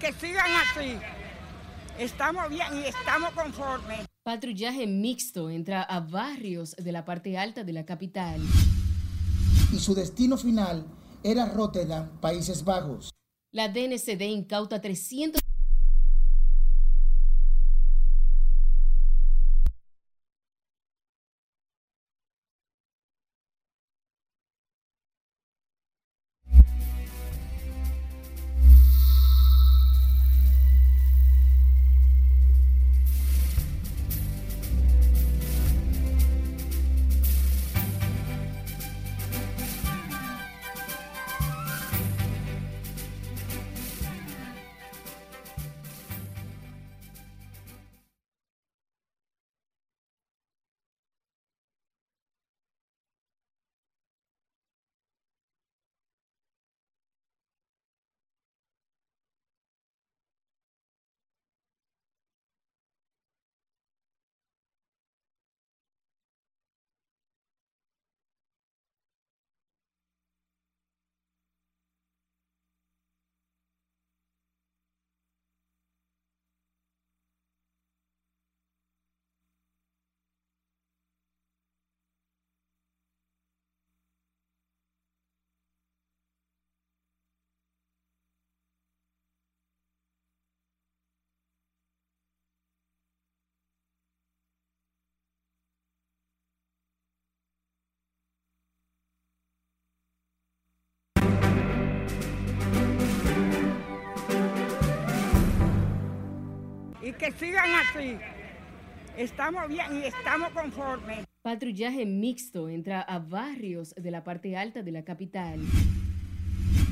que sigan así. Estamos bien y estamos conformes. Patrullaje mixto entra a barrios de la parte alta de la capital. Y su destino final era Rotterdam, Países Bajos. La DNCD incauta 300 Y que sigan así. Estamos bien y estamos conformes. Patrullaje mixto entra a barrios de la parte alta de la capital.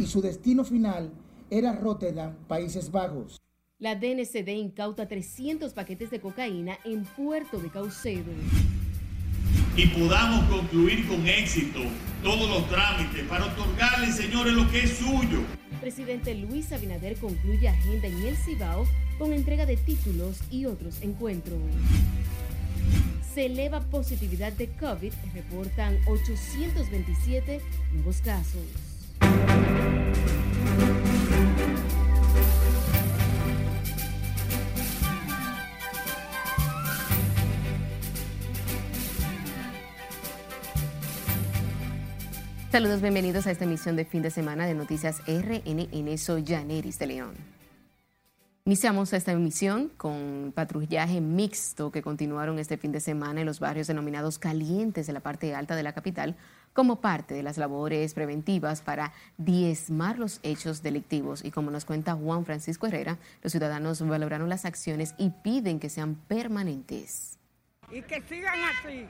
Y su destino final era Rotterdam, Países Bajos. La DNCD incauta 300 paquetes de cocaína en Puerto de Caucedo. Y podamos concluir con éxito todos los trámites para otorgarle, señores, lo que es suyo. Presidente Luis Abinader concluye agenda en el Cibao con entrega de títulos y otros encuentros. Se eleva positividad de COVID, reportan 827 nuevos casos. Saludos, bienvenidos a esta emisión de fin de semana de Noticias RNN. Soy Janeris de León. Iniciamos esta emisión con patrullaje mixto que continuaron este fin de semana en los barrios denominados calientes de la parte alta de la capital como parte de las labores preventivas para diezmar los hechos delictivos. Y como nos cuenta Juan Francisco Herrera, los ciudadanos valoraron las acciones y piden que sean permanentes. Y que sigan así.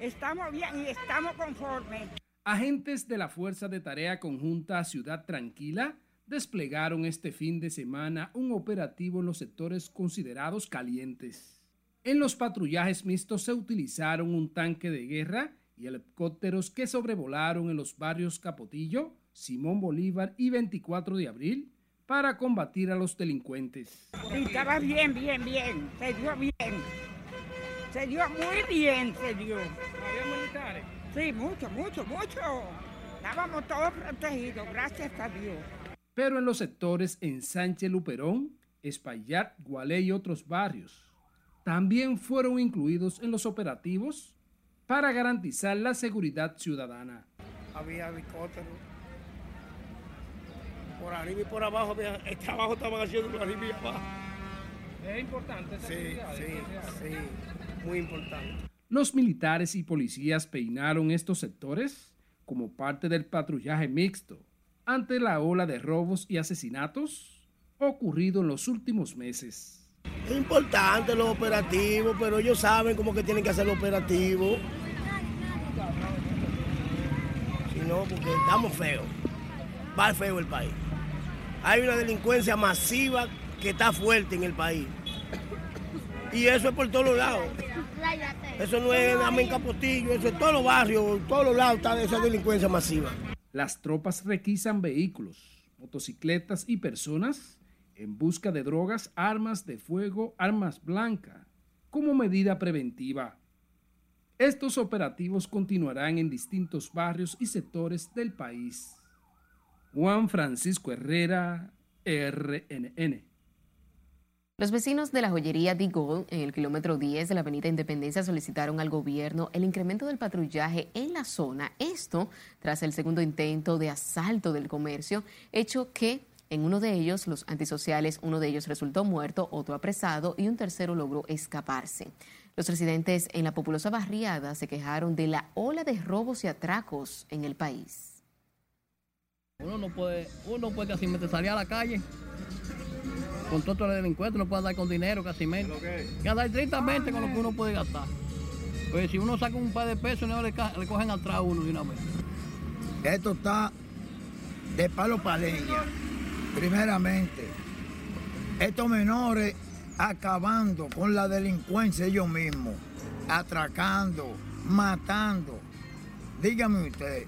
Estamos bien y estamos conformes. Agentes de la Fuerza de Tarea Conjunta Ciudad Tranquila desplegaron este fin de semana un operativo en los sectores considerados calientes. En los patrullajes mixtos se utilizaron un tanque de guerra y helicópteros que sobrevolaron en los barrios Capotillo, Simón Bolívar y 24 de abril para combatir a los delincuentes. Sí, estaba bien, bien, bien. Se dio bien. Se dio muy bien, se dio. ¿Había militares? Sí, mucho, mucho, mucho. Estábamos todos protegidos, gracias a Dios. Pero en los sectores en Sánchez Luperón, Espaillat, Gualé y otros barrios, también fueron incluidos en los operativos para garantizar la seguridad ciudadana. Había helicópteros. Por arriba y por abajo, había- el trabajo estaban haciendo por arriba y abajo. Es importante Sí, sí, sí, muy importante. Los militares y policías peinaron estos sectores como parte del patrullaje mixto ante la ola de robos y asesinatos ocurrido en los últimos meses. Es importante los operativos, pero ellos saben cómo que tienen que hacer los operativos. Si no, porque estamos feos. Va feo el país. Hay una delincuencia masiva que está fuerte en el país. Y eso es por todos los lados. Eso no es en Capotillo, eso es todos los barrios, en todos los lados está esa delincuencia masiva. Las tropas requisan vehículos, motocicletas y personas en busca de drogas, armas de fuego, armas blancas, como medida preventiva. Estos operativos continuarán en distintos barrios y sectores del país. Juan Francisco Herrera, RNN. Los vecinos de la joyería Digol en el kilómetro 10 de la Avenida Independencia solicitaron al gobierno el incremento del patrullaje en la zona. Esto tras el segundo intento de asalto del comercio, hecho que en uno de ellos, los antisociales, uno de ellos resultó muerto, otro apresado y un tercero logró escaparse. Los residentes en la populosa barriada se quejaron de la ola de robos y atracos en el país. Uno no puede, uno puede casi salir a la calle con todos los delincuentes, no puede andar con dinero casi menos. Que andar estrictamente con lo que uno puede gastar. Pues si uno saca un par de pesos, no le, le cogen atrás a uno de una vez. Esto está de palo para leña. Primeramente, estos menores acabando con la delincuencia ellos mismos, atracando, matando. Dígame usted,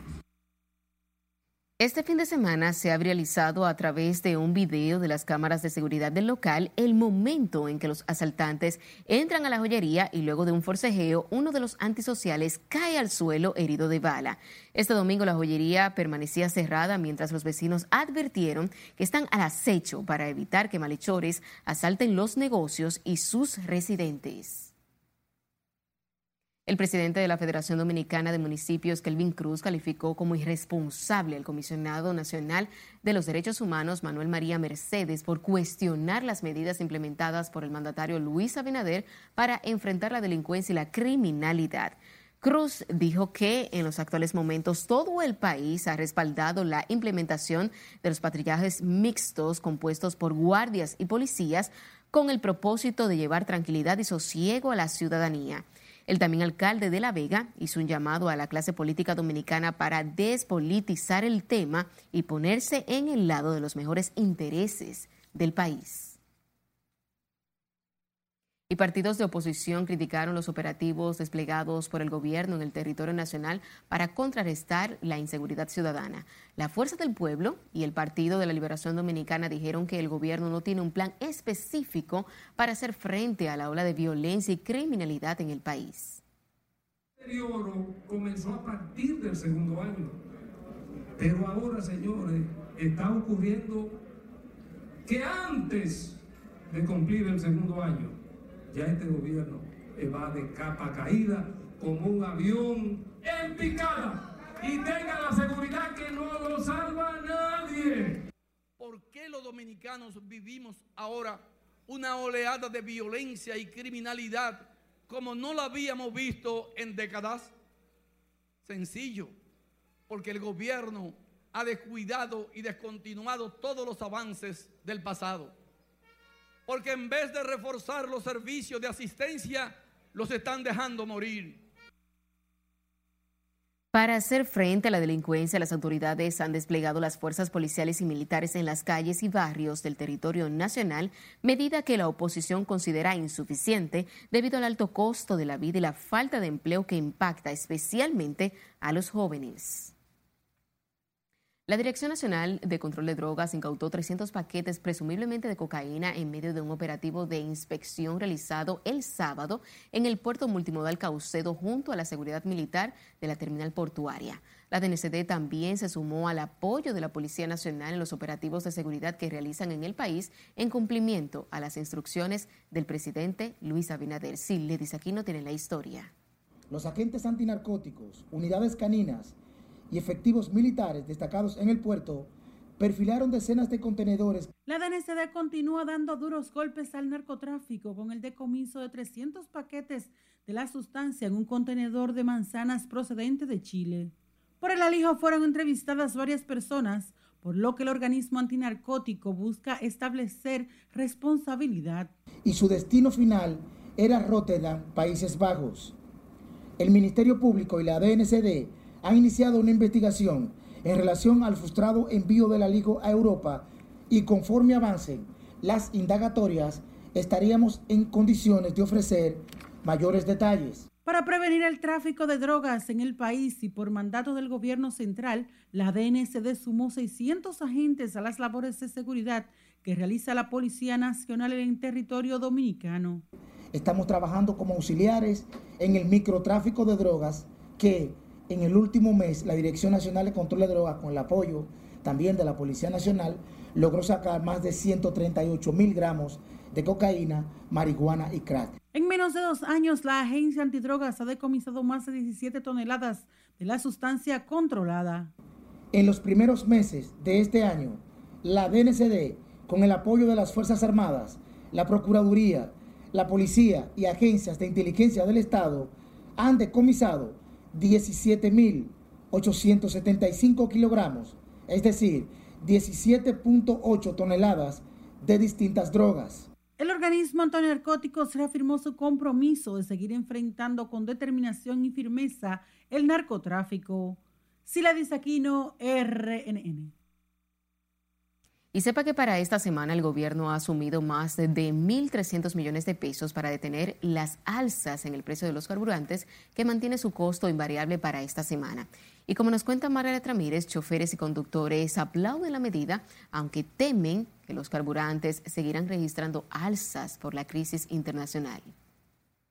este fin de semana se ha realizado a través de un video de las cámaras de seguridad del local el momento en que los asaltantes entran a la joyería y luego de un forcejeo uno de los antisociales cae al suelo herido de bala. Este domingo la joyería permanecía cerrada mientras los vecinos advirtieron que están al acecho para evitar que malhechores asalten los negocios y sus residentes. El presidente de la Federación Dominicana de Municipios, Kelvin Cruz, calificó como irresponsable al comisionado nacional de los derechos humanos, Manuel María Mercedes, por cuestionar las medidas implementadas por el mandatario Luis Abinader para enfrentar la delincuencia y la criminalidad. Cruz dijo que en los actuales momentos todo el país ha respaldado la implementación de los patrullajes mixtos compuestos por guardias y policías con el propósito de llevar tranquilidad y sosiego a la ciudadanía. El también alcalde de La Vega hizo un llamado a la clase política dominicana para despolitizar el tema y ponerse en el lado de los mejores intereses del país. Y partidos de oposición criticaron los operativos desplegados por el gobierno en el territorio nacional para contrarrestar la inseguridad ciudadana. La Fuerza del Pueblo y el Partido de la Liberación Dominicana dijeron que el gobierno no tiene un plan específico para hacer frente a la ola de violencia y criminalidad en el país. El deterioro comenzó a partir del segundo año, pero ahora, señores, está ocurriendo que antes de cumplir el segundo año, ya este gobierno va de capa caída como un avión en picada y tenga la seguridad que no lo salva nadie. ¿Por qué los dominicanos vivimos ahora una oleada de violencia y criminalidad como no la habíamos visto en décadas? Sencillo, porque el gobierno ha descuidado y descontinuado todos los avances del pasado porque en vez de reforzar los servicios de asistencia, los están dejando morir. Para hacer frente a la delincuencia, las autoridades han desplegado las fuerzas policiales y militares en las calles y barrios del territorio nacional, medida que la oposición considera insuficiente debido al alto costo de la vida y la falta de empleo que impacta especialmente a los jóvenes. La Dirección Nacional de Control de Drogas incautó 300 paquetes presumiblemente de cocaína en medio de un operativo de inspección realizado el sábado en el puerto multimodal Caucedo junto a la seguridad militar de la terminal portuaria. La DNCD también se sumó al apoyo de la Policía Nacional en los operativos de seguridad que realizan en el país en cumplimiento a las instrucciones del presidente Luis Abinader. Sí, le dice aquí no tiene la historia. Los agentes antinarcóticos, unidades caninas, y efectivos militares destacados en el puerto perfilaron decenas de contenedores. La DNCD continúa dando duros golpes al narcotráfico con el decomiso de 300 paquetes de la sustancia en un contenedor de manzanas procedente de Chile. Por el alijo fueron entrevistadas varias personas, por lo que el organismo antinarcótico busca establecer responsabilidad. Y su destino final era Rotterdam, Países Bajos. El Ministerio Público y la DNCD han iniciado una investigación en relación al frustrado envío del alijo a Europa y conforme avancen las indagatorias estaríamos en condiciones de ofrecer mayores detalles. Para prevenir el tráfico de drogas en el país y por mandato del gobierno central, la DNCD sumó 600 agentes a las labores de seguridad que realiza la Policía Nacional en el territorio dominicano. Estamos trabajando como auxiliares en el microtráfico de drogas que En el último mes, la Dirección Nacional de Control de Drogas, con el apoyo también de la Policía Nacional, logró sacar más de 138 mil gramos de cocaína, marihuana y crack. En menos de dos años, la agencia antidrogas ha decomisado más de 17 toneladas de la sustancia controlada. En los primeros meses de este año, la DNCD, con el apoyo de las Fuerzas Armadas, la Procuraduría, la Policía y agencias de inteligencia del Estado, han decomisado 17.875 kilogramos, es decir, 17.8 toneladas de distintas drogas. El organismo antinarcóticos reafirmó su compromiso de seguir enfrentando con determinación y firmeza el narcotráfico. Sila Aquino, RNN. Y sepa que para esta semana el gobierno ha asumido más de 1.300 millones de pesos para detener las alzas en el precio de los carburantes que mantiene su costo invariable para esta semana. Y como nos cuenta Margaret Ramírez, choferes y conductores aplauden la medida, aunque temen que los carburantes seguirán registrando alzas por la crisis internacional.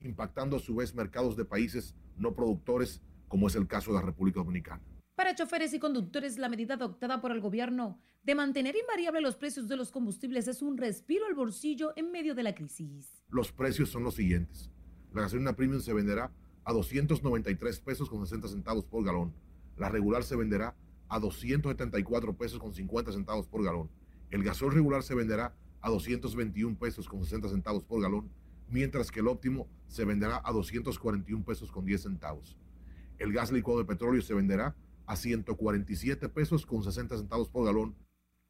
Impactando a su vez mercados de países no productores, como es el caso de la República Dominicana. Para choferes y conductores, la medida adoptada por el gobierno de mantener invariable los precios de los combustibles es un respiro al bolsillo en medio de la crisis. Los precios son los siguientes. La gasolina premium se venderá a 293 pesos con 60 centavos por galón. La regular se venderá a 274 pesos con 50 centavos por galón. El gasol regular se venderá a 221 pesos con 60 centavos por galón, mientras que el óptimo se venderá a 241 pesos con 10 centavos. El gas licuado de petróleo se venderá a 147 pesos con 60 centavos por galón.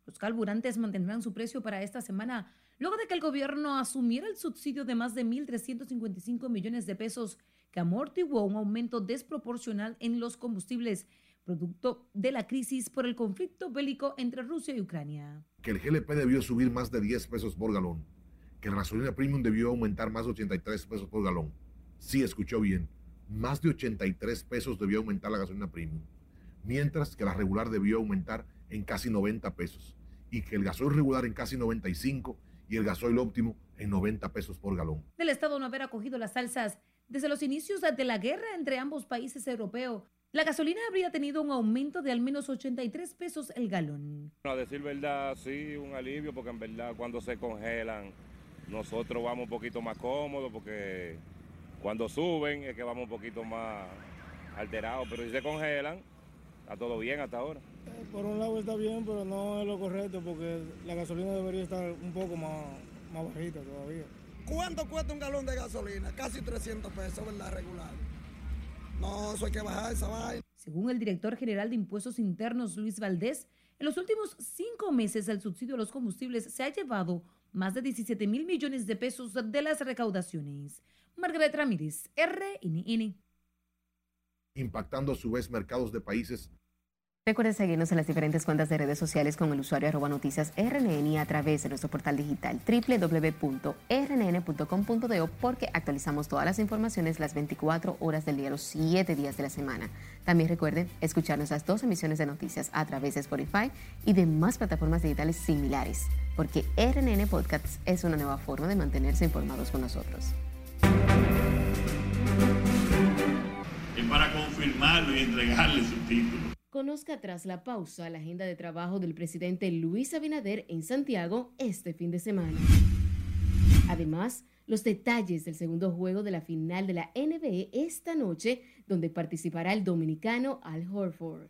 Los carburantes mantendrán su precio para esta semana, luego de que el gobierno asumiera el subsidio de más de 1.355 millones de pesos que amortiguó un aumento desproporcional en los combustibles, producto de la crisis por el conflicto bélico entre Rusia y Ucrania. Que el GLP debió subir más de 10 pesos por galón, que la gasolina premium debió aumentar más de 83 pesos por galón. Sí, escuchó bien, más de 83 pesos debió aumentar la gasolina premium mientras que la regular debió aumentar en casi 90 pesos y que el gasoil regular en casi 95 y el gasoil óptimo en 90 pesos por galón. Del Estado no haber acogido las alzas desde los inicios de la guerra entre ambos países europeos, la gasolina habría tenido un aumento de al menos 83 pesos el galón. A decir verdad, sí, un alivio, porque en verdad cuando se congelan, nosotros vamos un poquito más cómodos, porque cuando suben es que vamos un poquito más alterados, pero si se congelan, Está todo bien hasta ahora. Eh, por un lado está bien, pero no es lo correcto porque la gasolina debería estar un poco más, más bajita todavía. ¿Cuánto cuesta un galón de gasolina? Casi 300 pesos, ¿verdad? Regular. No, eso hay que bajar esa vaina. Según el director general de Impuestos Internos, Luis Valdés, en los últimos cinco meses el subsidio a los combustibles se ha llevado más de 17 mil millones de pesos de las recaudaciones. Margaret Ramírez, RNN impactando a su vez mercados de países. Recuerde seguirnos en las diferentes cuentas de redes sociales con el usuario arroba noticias RNN a través de nuestro portal digital www.rnn.com.do porque actualizamos todas las informaciones las 24 horas del día, los 7 días de la semana. También recuerde escuchar nuestras dos emisiones de noticias a través de Spotify y demás plataformas digitales similares, porque RNN Podcasts es una nueva forma de mantenerse informados con nosotros. Para confirmarlo y entregarle su título. Conozca tras la pausa la agenda de trabajo del presidente Luis Abinader en Santiago este fin de semana. Además, los detalles del segundo juego de la final de la NBA esta noche, donde participará el dominicano Al Horford.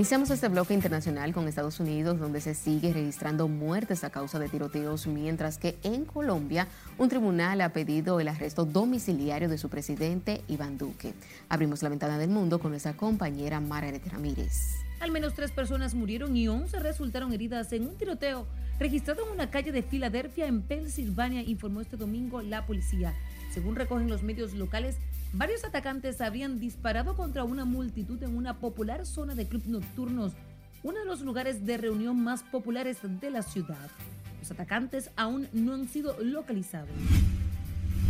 Iniciamos este bloque internacional con Estados Unidos, donde se sigue registrando muertes a causa de tiroteos, mientras que en Colombia un tribunal ha pedido el arresto domiciliario de su presidente Iván Duque. Abrimos la ventana del mundo con nuestra compañera Margaret Ramírez. Al menos tres personas murieron y 11 resultaron heridas en un tiroteo registrado en una calle de Filadelfia, en Pensilvania, informó este domingo la policía. Según recogen los medios locales, varios atacantes habrían disparado contra una multitud en una popular zona de club nocturnos, uno de los lugares de reunión más populares de la ciudad. Los atacantes aún no han sido localizados.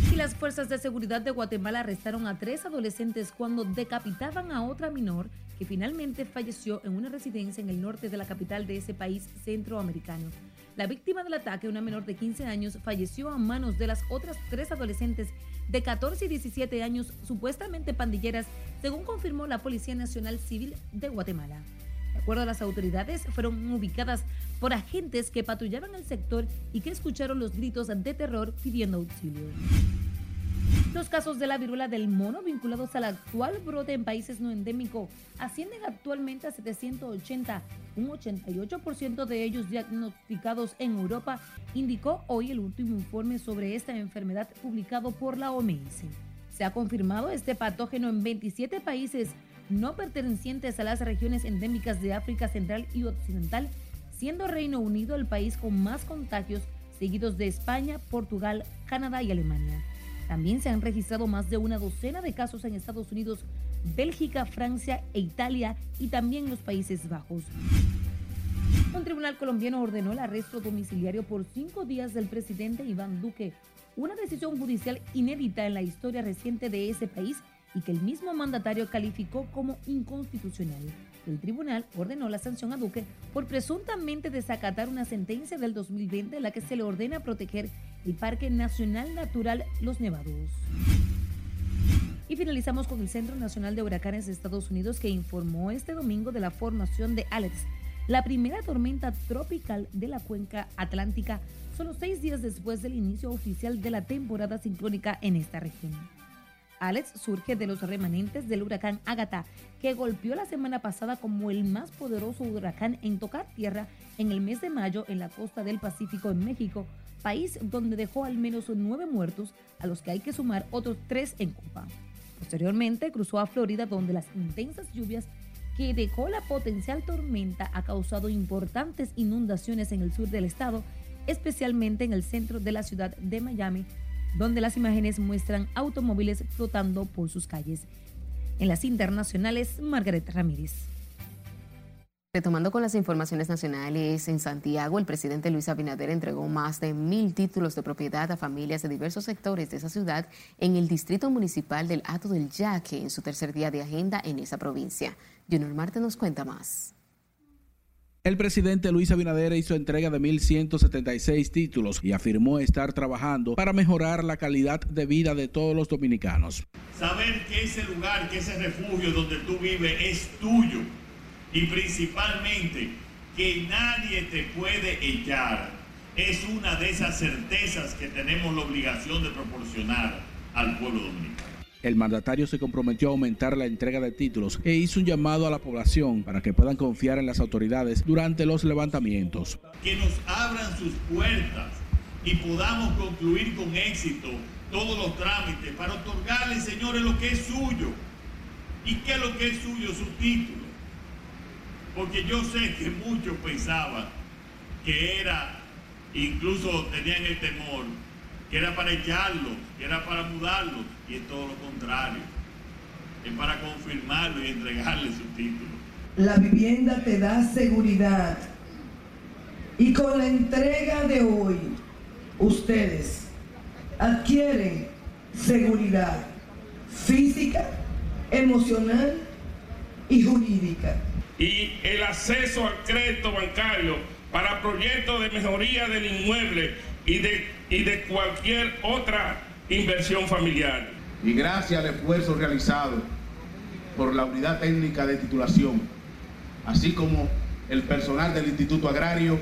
Y las fuerzas de seguridad de Guatemala arrestaron a tres adolescentes cuando decapitaban a otra menor que finalmente falleció en una residencia en el norte de la capital de ese país centroamericano. La víctima del ataque, una menor de 15 años, falleció a manos de las otras tres adolescentes de 14 y 17 años, supuestamente pandilleras, según confirmó la Policía Nacional Civil de Guatemala. De acuerdo a las autoridades, fueron ubicadas por agentes que patrullaban el sector y que escucharon los gritos de terror pidiendo auxilio. Los casos de la viruela del mono vinculados al actual brote en países no endémicos ascienden actualmente a 780, un 88% de ellos diagnosticados en Europa, indicó hoy el último informe sobre esta enfermedad publicado por la OMS. Se ha confirmado este patógeno en 27 países no pertenecientes a las regiones endémicas de África Central y Occidental, siendo Reino Unido el país con más contagios, seguidos de España, Portugal, Canadá y Alemania. También se han registrado más de una docena de casos en Estados Unidos, Bélgica, Francia e Italia y también los Países Bajos. Un tribunal colombiano ordenó el arresto domiciliario por cinco días del presidente Iván Duque, una decisión judicial inédita en la historia reciente de ese país y que el mismo mandatario calificó como inconstitucional. El tribunal ordenó la sanción a Duque por presuntamente desacatar una sentencia del 2020 en la que se le ordena proteger el Parque Nacional Natural Los Nevados. Y finalizamos con el Centro Nacional de Huracanes de Estados Unidos que informó este domingo de la formación de Alex, la primera tormenta tropical de la cuenca atlántica, solo seis días después del inicio oficial de la temporada sincrónica en esta región. Alex surge de los remanentes del huracán Agatha, que golpeó la semana pasada como el más poderoso huracán en tocar tierra en el mes de mayo en la costa del Pacífico en México, país donde dejó al menos nueve muertos, a los que hay que sumar otros tres en Cuba. Posteriormente cruzó a Florida, donde las intensas lluvias que dejó la potencial tormenta ha causado importantes inundaciones en el sur del estado, especialmente en el centro de la ciudad de Miami, donde las imágenes muestran automóviles flotando por sus calles. En las internacionales, Margaret Ramírez. Retomando con las informaciones nacionales, en Santiago el presidente Luis Abinader entregó más de mil títulos de propiedad a familias de diversos sectores de esa ciudad en el distrito municipal del Ato del Yaque en su tercer día de agenda en esa provincia. Junior Marte nos cuenta más. El presidente Luis Abinader hizo entrega de 1.176 títulos y afirmó estar trabajando para mejorar la calidad de vida de todos los dominicanos. Saber que ese lugar, que ese refugio donde tú vives es tuyo y principalmente que nadie te puede echar es una de esas certezas que tenemos la obligación de proporcionar al pueblo dominicano. El mandatario se comprometió a aumentar la entrega de títulos e hizo un llamado a la población para que puedan confiar en las autoridades durante los levantamientos. Que nos abran sus puertas y podamos concluir con éxito todos los trámites para otorgarle, señores, lo que es suyo. ¿Y qué es lo que es suyo? Su título. Porque yo sé que muchos pensaban que era, incluso tenían el temor, que era para echarlo, que era para mudarlo, y es todo lo contrario. Es para confirmarlo y entregarle su título. La vivienda te da seguridad. Y con la entrega de hoy, ustedes adquieren seguridad física, emocional y jurídica. Y el acceso al crédito bancario para proyectos de mejoría del inmueble y de, y de cualquier otra inversión familiar. Y gracias al esfuerzo realizado por la Unidad Técnica de Titulación, así como el personal del Instituto Agrario,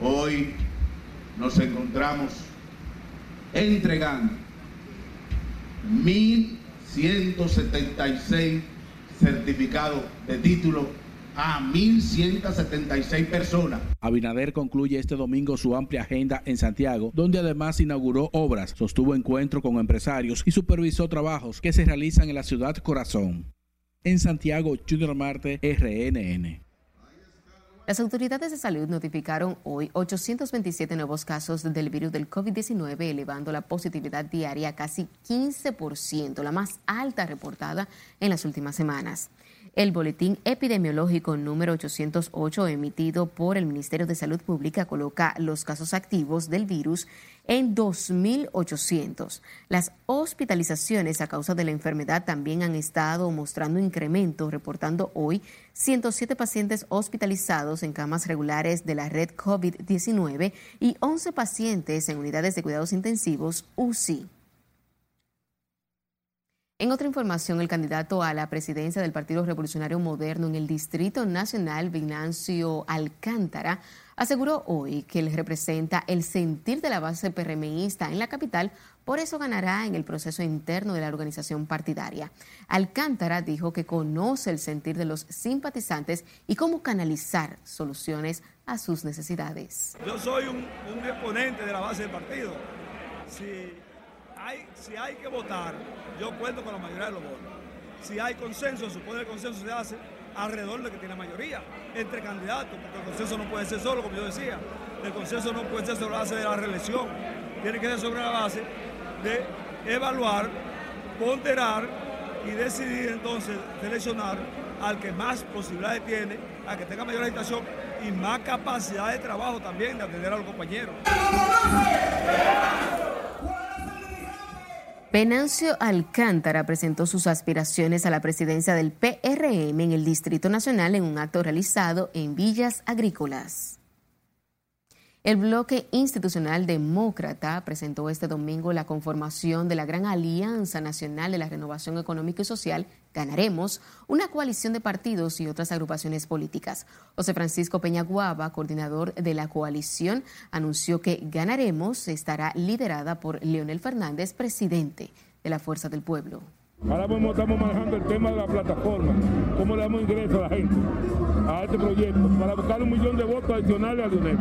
hoy nos encontramos entregando 1.176 certificados de título a 1.176 personas. Abinader concluye este domingo su amplia agenda en Santiago, donde además inauguró obras, sostuvo encuentro con empresarios y supervisó trabajos que se realizan en la ciudad corazón. En Santiago, Junior Marte, RNN. Las autoridades de salud notificaron hoy 827 nuevos casos del virus del COVID-19, elevando la positividad diaria a casi 15%, la más alta reportada en las últimas semanas. El boletín epidemiológico número 808 emitido por el Ministerio de Salud Pública coloca los casos activos del virus en 2.800. Las hospitalizaciones a causa de la enfermedad también han estado mostrando incremento, reportando hoy 107 pacientes hospitalizados en camas regulares de la red COVID-19 y 11 pacientes en unidades de cuidados intensivos UCI. En otra información, el candidato a la presidencia del Partido Revolucionario Moderno en el Distrito Nacional, Vinancio Alcántara, aseguró hoy que él representa el sentir de la base PRMista en la capital, por eso ganará en el proceso interno de la organización partidaria. Alcántara dijo que conoce el sentir de los simpatizantes y cómo canalizar soluciones a sus necesidades. Yo soy un, exponente de la base del partido. Si hay, si hay que votar, yo cuento con la mayoría de los votos. Si hay consenso, se supone el consenso se hace alrededor de que tiene mayoría, entre candidatos, porque el consenso no puede ser solo, como yo decía. El consenso no puede ser sobre la base de la reelección, tiene que ser sobre la base de evaluar, ponderar y decidir entonces seleccionar al que más posibilidades tiene, al que tenga mayor agitación y más capacidad de trabajo también de atender a los compañeros. Venancio Alcántara presentó sus aspiraciones a la presidencia del PRM en el Distrito Nacional en un acto realizado en Villas Agrícolas. El bloque institucional demócrata presentó este domingo la conformación de la Gran Alianza Nacional de la Renovación Económica y Social, Ganaremos, una coalición de partidos y otras agrupaciones políticas. José Francisco Peña Guava, coordinador de la coalición, anunció que Ganaremos estará liderada por Leonel Fernández, presidente de la Fuerza del Pueblo. Ahora mismo estamos manejando el tema de la plataforma, cómo le damos ingreso a la gente a este proyecto para buscar un millón de votos adicionales a Leonel.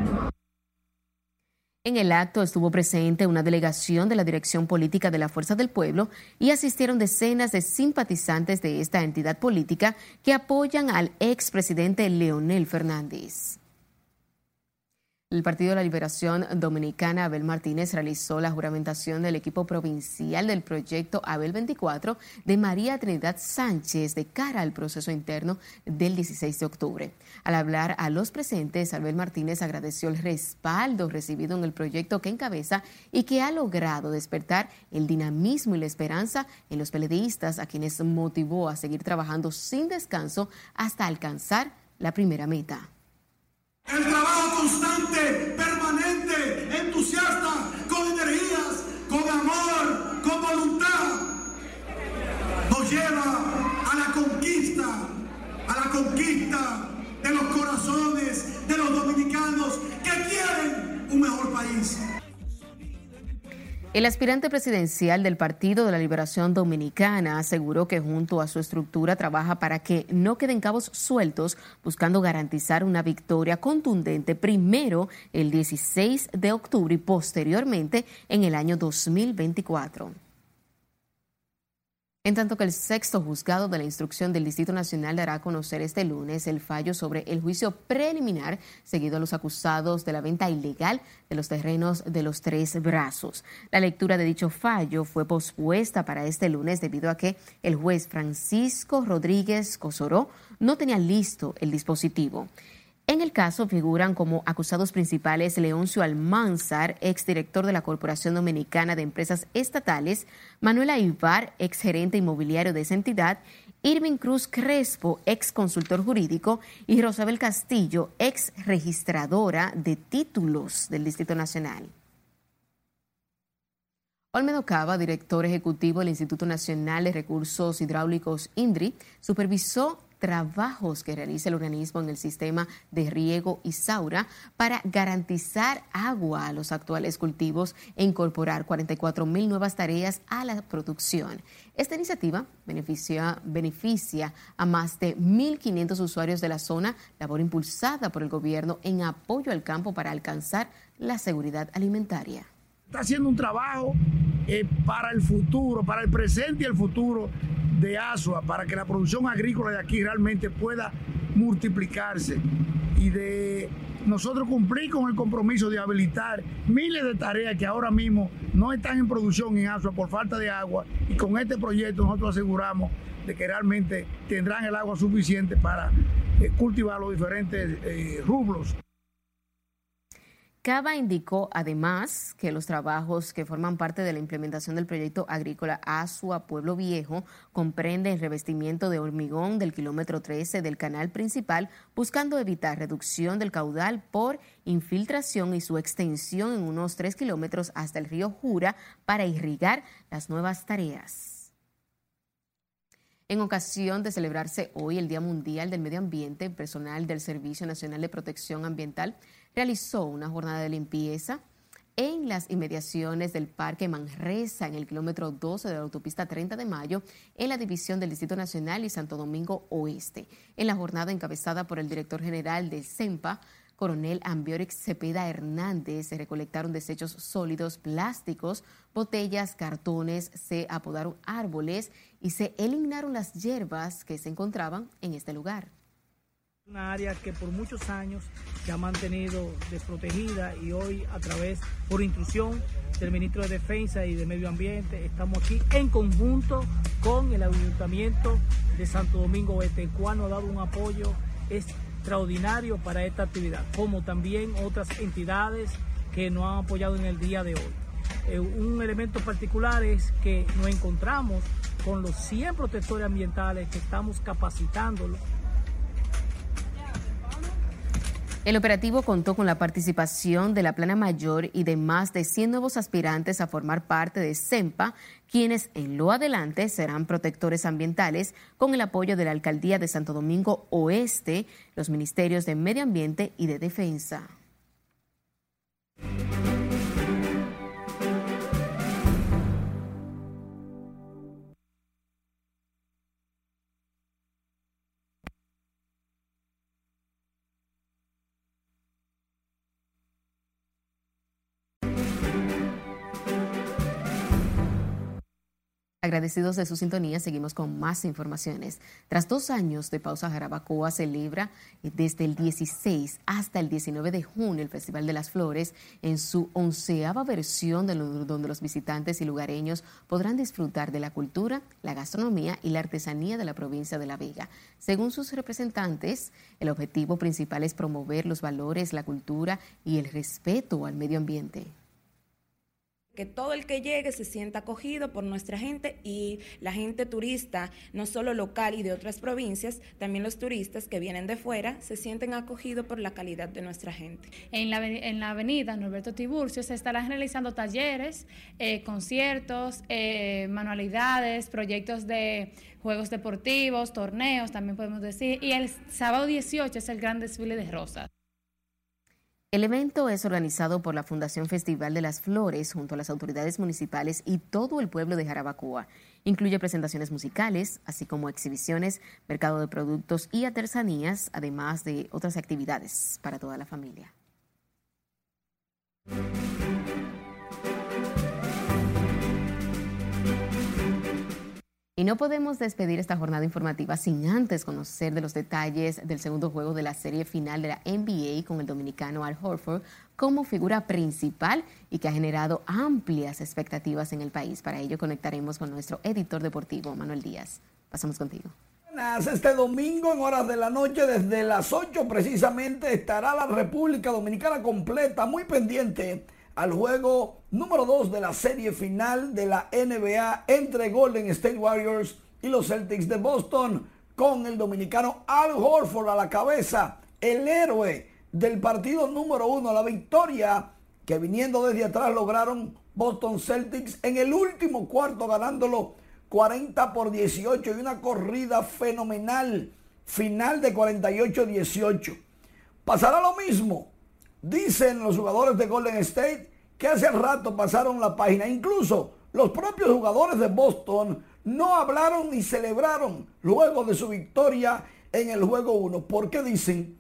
En el acto estuvo presente una delegación de la Dirección Política de la Fuerza del Pueblo y asistieron decenas de simpatizantes de esta entidad política que apoyan al expresidente Leonel Fernández. El Partido de la Liberación Dominicana, Abel Martínez, realizó la juramentación del equipo provincial del proyecto Abel 24 de María Trinidad Sánchez de cara al proceso interno del 16 de octubre. Al hablar a los presentes, Abel Martínez agradeció el respaldo recibido en el proyecto que encabeza y que ha logrado despertar el dinamismo y la esperanza en los peledeístas, a quienes motivó a seguir trabajando sin descanso hasta alcanzar la primera meta. El trabajo constante, permanente, entusiasta, El aspirante presidencial del Partido de la Liberación Dominicana aseguró que junto a su estructura trabaja para que no queden cabos sueltos, buscando garantizar una victoria contundente primero el 16 de octubre y posteriormente en el año 2024. En tanto que el sexto juzgado de la instrucción del Distrito Nacional dará a conocer este lunes el fallo sobre el juicio preliminar seguido a los acusados de la venta ilegal de los terrenos de los tres brazos. La lectura de dicho fallo fue pospuesta para este lunes debido a que el juez Francisco Rodríguez Cosoró no tenía listo el dispositivo. En el caso figuran como acusados principales Leoncio Almanzar, exdirector de la Corporación Dominicana de Empresas Estatales, Manuel Aibar, exgerente inmobiliario de esa entidad, Irving Cruz Crespo, ex consultor jurídico, y Rosabel Castillo, ex registradora de títulos del Distrito Nacional. Olmedo Cava, director ejecutivo del Instituto Nacional de Recursos Hidráulicos INDRI, supervisó trabajos que realiza el organismo en el sistema de riego y saura para garantizar agua a los actuales cultivos e incorporar 44 mil nuevas tareas a la producción. Esta iniciativa beneficia, beneficia a más de 1.500 usuarios de la zona, labor impulsada por el gobierno en apoyo al campo para alcanzar la seguridad alimentaria. Está haciendo un trabajo eh, para el futuro, para el presente y el futuro de Asua para que la producción agrícola de aquí realmente pueda multiplicarse y de nosotros cumplir con el compromiso de habilitar miles de tareas que ahora mismo no están en producción en Asua por falta de agua y con este proyecto nosotros aseguramos de que realmente tendrán el agua suficiente para eh, cultivar los diferentes eh, rublos. Cava indicó además que los trabajos que forman parte de la implementación del proyecto agrícola Asua Pueblo Viejo comprenden el revestimiento de hormigón del kilómetro 13 del canal principal, buscando evitar reducción del caudal por infiltración y su extensión en unos 3 kilómetros hasta el río Jura para irrigar las nuevas tareas. En ocasión de celebrarse hoy el Día Mundial del Medio Ambiente, personal del Servicio Nacional de Protección Ambiental realizó una jornada de limpieza en las inmediaciones del Parque Manresa, en el kilómetro 12 de la autopista 30 de Mayo, en la división del Distrito Nacional y Santo Domingo Oeste. En la jornada encabezada por el director general de CEMPA, coronel Ambiorix Cepeda Hernández, se recolectaron desechos sólidos, plásticos, botellas, cartones, se apodaron árboles y se eliminaron las hierbas que se encontraban en este lugar. Una área que por muchos años se ha mantenido desprotegida y hoy a través, por instrucción del ministro de Defensa y de Medio Ambiente, estamos aquí en conjunto con el Ayuntamiento de Santo Domingo Oeste, el cual nos ha dado un apoyo extraordinario para esta actividad, como también otras entidades que nos han apoyado en el día de hoy. Eh, un elemento particular es que nos encontramos con los 100 protectores ambientales que estamos capacitándolos el operativo contó con la participación de la Plana Mayor y de más de 100 nuevos aspirantes a formar parte de CEMPA, quienes en lo adelante serán protectores ambientales con el apoyo de la Alcaldía de Santo Domingo Oeste, los Ministerios de Medio Ambiente y de Defensa. Agradecidos de su sintonía, seguimos con más informaciones. Tras dos años de pausa, Jarabacoa celebra desde el 16 hasta el 19 de junio el Festival de las Flores en su onceava versión de donde los visitantes y lugareños podrán disfrutar de la cultura, la gastronomía y la artesanía de la provincia de La Vega. Según sus representantes, el objetivo principal es promover los valores, la cultura y el respeto al medio ambiente que todo el que llegue se sienta acogido por nuestra gente y la gente turista, no solo local y de otras provincias, también los turistas que vienen de fuera, se sienten acogidos por la calidad de nuestra gente. En la, en la avenida Norberto Tiburcio se estarán realizando talleres, eh, conciertos, eh, manualidades, proyectos de juegos deportivos, torneos, también podemos decir, y el sábado 18 es el gran desfile de rosas. El evento es organizado por la Fundación Festival de las Flores junto a las autoridades municipales y todo el pueblo de Jarabacoa. Incluye presentaciones musicales, así como exhibiciones, mercado de productos y artesanías, además de otras actividades para toda la familia. No podemos despedir esta jornada informativa sin antes conocer de los detalles del segundo juego de la serie final de la NBA con el dominicano Al Horford como figura principal y que ha generado amplias expectativas en el país. Para ello conectaremos con nuestro editor deportivo, Manuel Díaz. Pasamos contigo. Este domingo en horas de la noche, desde las 8 precisamente, estará la República Dominicana completa, muy pendiente al juego número 2 de la serie final de la NBA entre Golden State Warriors y los Celtics de Boston, con el dominicano Al Horford a la cabeza, el héroe del partido número 1, la victoria que viniendo desde atrás lograron Boston Celtics en el último cuarto ganándolo 40 por 18 y una corrida fenomenal, final de 48-18. Pasará lo mismo Dicen los jugadores de Golden State que hace rato pasaron la página. Incluso los propios jugadores de Boston no hablaron ni celebraron luego de su victoria en el juego 1. Porque dicen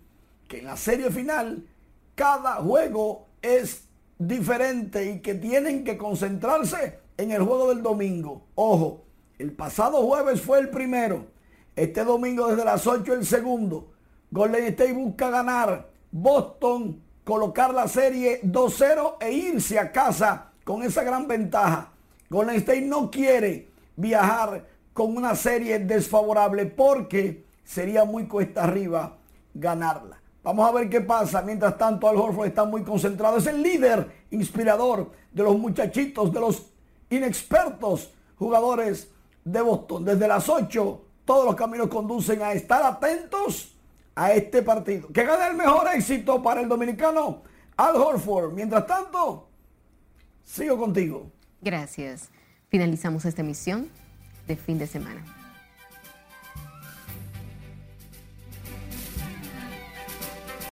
que en la serie final cada juego es diferente y que tienen que concentrarse en el juego del domingo. Ojo, El pasado jueves fue el primero. Este domingo desde las 8 el segundo. Golden State busca ganar. Boston colocar la serie 2-0 e irse a casa con esa gran ventaja. Golden State no quiere viajar con una serie desfavorable porque sería muy cuesta arriba ganarla. Vamos a ver qué pasa. Mientras tanto, Al Horford está muy concentrado. Es el líder inspirador de los muchachitos, de los inexpertos jugadores de Boston. Desde las 8, todos los caminos conducen a estar atentos a este partido. Que gane el mejor éxito para el dominicano Al Horford. Mientras tanto, sigo contigo. Gracias. Finalizamos esta emisión de fin de semana.